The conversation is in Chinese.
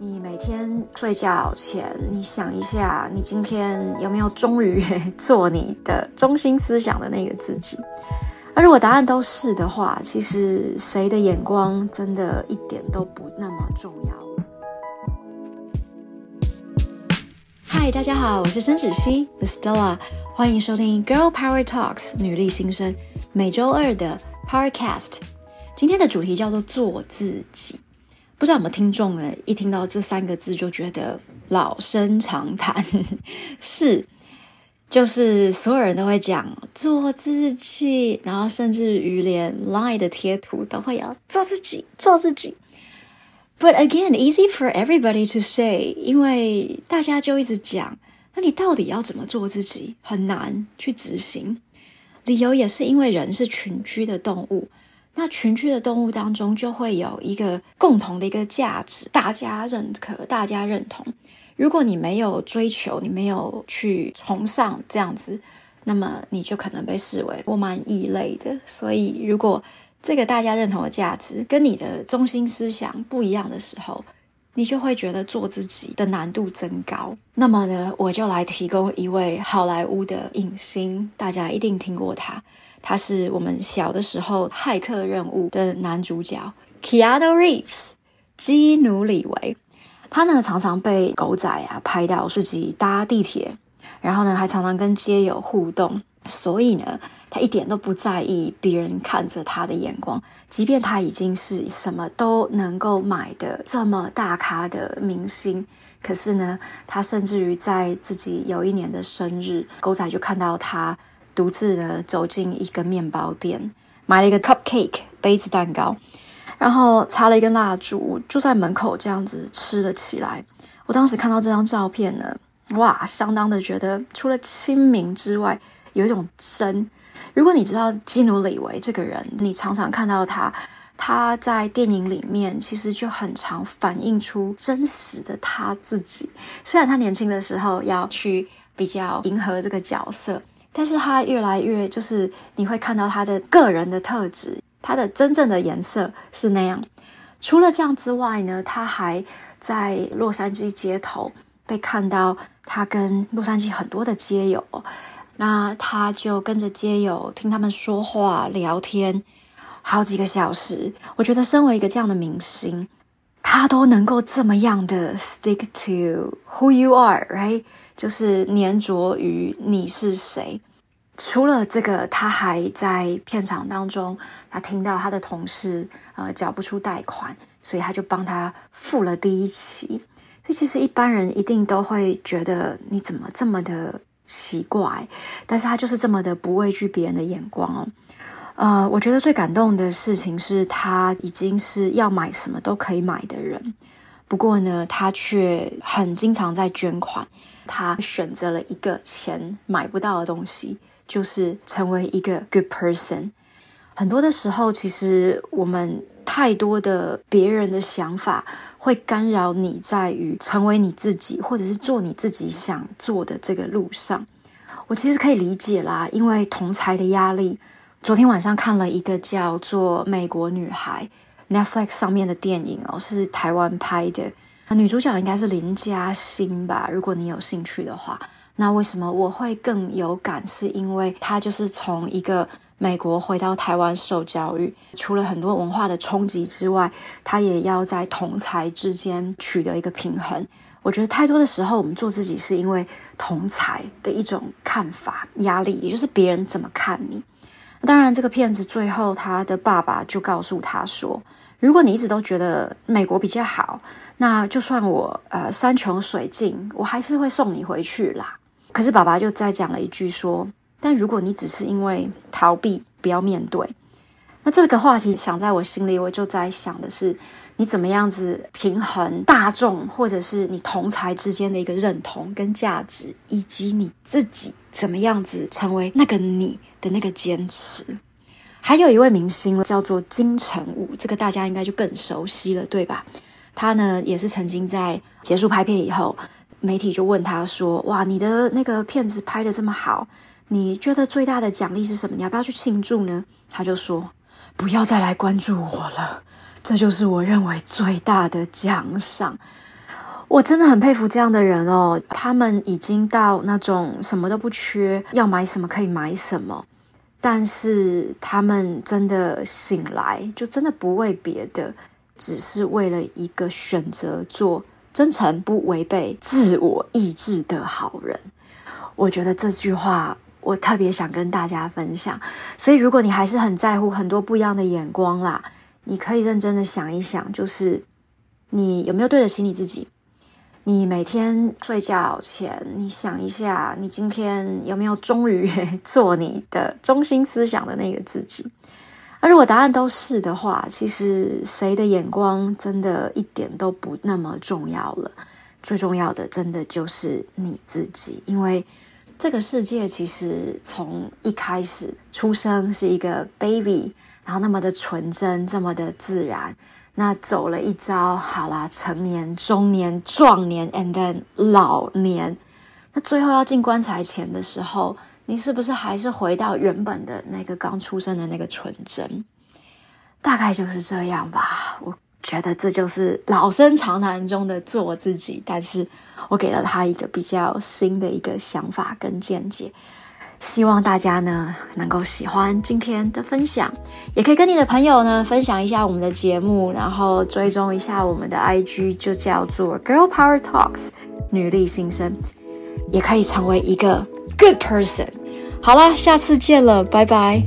你每天睡觉前，你想一下，你今天有没有忠于 做你的中心思想的那个自己？而如果答案都是的话，其实谁的眼光真的一点都不那么重要。嗨，大家好，我是申子熙，The Stella，欢迎收听 Girl Power Talks 女力新生每周二的 Podcast，。今天的主题叫做做自己。不知道有没有听众呢？一听到这三个字就觉得老生常谈，是，就是所有人都会讲做自己，然后甚至于连 Line 的贴图都会要做自己，做自己。But again, easy for everybody to say，因为大家就一直讲，那你到底要怎么做自己？很难去执行。理由也是因为人是群居的动物。那群居的动物当中，就会有一个共同的一个价值，大家认可，大家认同。如果你没有追求，你没有去崇尚这样子，那么你就可能被视为我蛮异类的。所以，如果这个大家认同的价值跟你的中心思想不一样的时候，你就会觉得做自己的难度增高。那么呢，我就来提供一位好莱坞的影星，大家一定听过他。他是我们小的时候《骇客任务》的男主角 Keanu Reeves，基努李维。他呢常常被狗仔啊拍到自己搭地铁，然后呢还常常跟街友互动，所以呢他一点都不在意别人看着他的眼光，即便他已经是什么都能够买的这么大咖的明星，可是呢他甚至于在自己有一年的生日，狗仔就看到他。独自的走进一个面包店，买了一个 cupcake 杯子蛋糕，然后插了一根蜡烛，就在门口这样子吃了起来。我当时看到这张照片呢，哇，相当的觉得除了亲民之外，有一种真。如果你知道基努李维这个人，你常常看到他，他在电影里面其实就很常反映出真实的他自己。虽然他年轻的时候要去比较迎合这个角色。但是他越来越就是你会看到他的个人的特质，他的真正的颜色是那样。除了这样之外呢，他还在洛杉矶街头被看到，他跟洛杉矶很多的街友，那他就跟着街友听他们说话聊天好几个小时。我觉得身为一个这样的明星，他都能够这么样的 stick to who you are，right？就是黏着于你是谁。除了这个，他还在片场当中，他听到他的同事呃缴不出贷款，所以他就帮他付了第一期。所以其实一般人一定都会觉得你怎么这么的奇怪，但是他就是这么的不畏惧别人的眼光哦。呃，我觉得最感动的事情是他已经是要买什么都可以买的人，不过呢，他却很经常在捐款。他选择了一个钱买不到的东西，就是成为一个 good person。很多的时候，其实我们太多的别人的想法会干扰你在于成为你自己，或者是做你自己想做的这个路上。我其实可以理解啦，因为同才的压力。昨天晚上看了一个叫做《美国女孩》Netflix 上面的电影哦，是台湾拍的。女主角应该是林嘉欣吧？如果你有兴趣的话，那为什么我会更有感？是因为她就是从一个美国回到台湾受教育，除了很多文化的冲击之外，她也要在同才之间取得一个平衡。我觉得太多的时候，我们做自己是因为同才的一种看法压力，也就是别人怎么看你。当然，这个骗子最后他的爸爸就告诉他说：“如果你一直都觉得美国比较好。”那就算我呃山穷水尽，我还是会送你回去啦。可是爸爸就再讲了一句说：“但如果你只是因为逃避，不要面对。”那这个话题想在我心里，我就在想的是，你怎么样子平衡大众或者是你同才之间的一个认同跟价值，以及你自己怎么样子成为那个你的那个坚持。还有一位明星叫做金城武，这个大家应该就更熟悉了，对吧？他呢，也是曾经在结束拍片以后，媒体就问他说：“哇，你的那个片子拍得这么好，你觉得最大的奖励是什么？你要不要去庆祝呢？”他就说：“不要再来关注我了，这就是我认为最大的奖赏。”我真的很佩服这样的人哦，他们已经到那种什么都不缺，要买什么可以买什么，但是他们真的醒来就真的不为别的，只是为了一个选择做真诚不违背自我意志的好人。我觉得这句话我特别想跟大家分享，所以如果你还是很在乎很多不一样的眼光啦，你可以认真的想一想，就是你有没有对得起你自己？你每天睡觉前，你想一下，你今天有没有忠于 做你的中心思想的那个自己？而如果答案都是的话，其实谁的眼光真的一点都不那么重要了。最重要的，真的就是你自己，因为这个世界其实从一开始出生是一个 baby，然后那么的纯真，这么的自然。那走了一遭，好啦，成年、中年、壮年，and then 老年。那最后要进棺材前的时候，你是不是还是回到原本的那个刚出生的那个纯真？大概就是这样吧。我觉得这就是老生常谈中的做自己，但是我给了他一个比较新的一个想法跟见解。希望大家呢能够喜欢今天的分享，也可以跟你的朋友呢分享一下我们的节目，然后追踪一下我们的 IG，就叫做 Girl Power Talks 女力新生，也可以成为一个 good person。好啦，下次见了，拜拜。